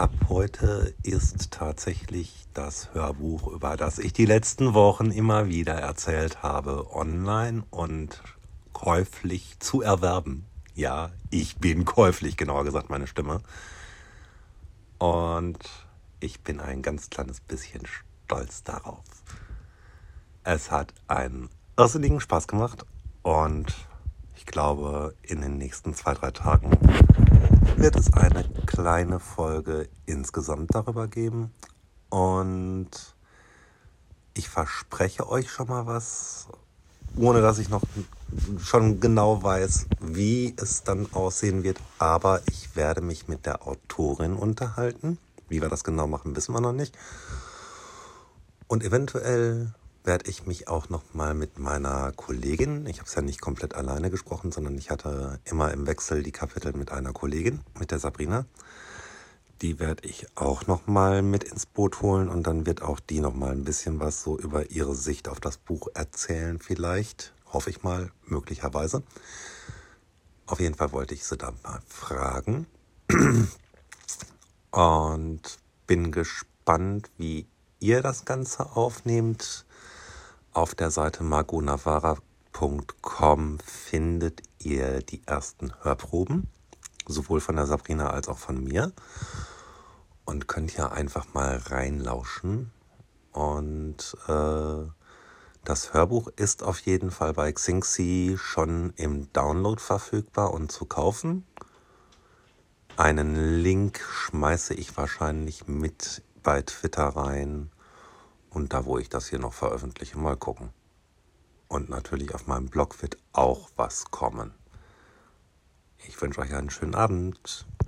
ab heute ist tatsächlich das Hörbuch, über das ich die letzten Wochen immer wieder erzählt habe, online und käuflich zu erwerben. Ja, ich bin käuflich, genauer gesagt, meine Stimme. Und ich bin ein ganz kleines bisschen stolz darauf. Es hat einen irrsinnigen Spaß gemacht und ich glaube, in den nächsten zwei, drei Tagen wird es eine kleine Folge insgesamt darüber geben. Und ich verspreche euch schon mal was, ohne dass ich noch schon genau weiß, wie es dann aussehen wird. Aber ich werde mich mit der Autorin unterhalten. Wie wir das genau machen, wissen wir noch nicht. Und eventuell werde ich mich auch noch mal mit meiner Kollegin, ich habe es ja nicht komplett alleine gesprochen, sondern ich hatte immer im Wechsel die Kapitel mit einer Kollegin, mit der Sabrina. Die werde ich auch noch mal mit ins Boot holen und dann wird auch die noch mal ein bisschen was so über ihre Sicht auf das Buch erzählen vielleicht, hoffe ich mal, möglicherweise. Auf jeden Fall wollte ich sie da mal fragen und bin gespannt, wie ihr das Ganze aufnehmt auf der Seite margonavara.com findet ihr die ersten Hörproben, sowohl von der Sabrina als auch von mir. Und könnt hier einfach mal reinlauschen. Und äh, das Hörbuch ist auf jeden Fall bei Xingxi schon im Download verfügbar und zu kaufen. Einen Link schmeiße ich wahrscheinlich mit bei Twitter rein und da, wo ich das hier noch veröffentliche, mal gucken. Und natürlich auf meinem Blog wird auch was kommen. Ich wünsche euch einen schönen Abend.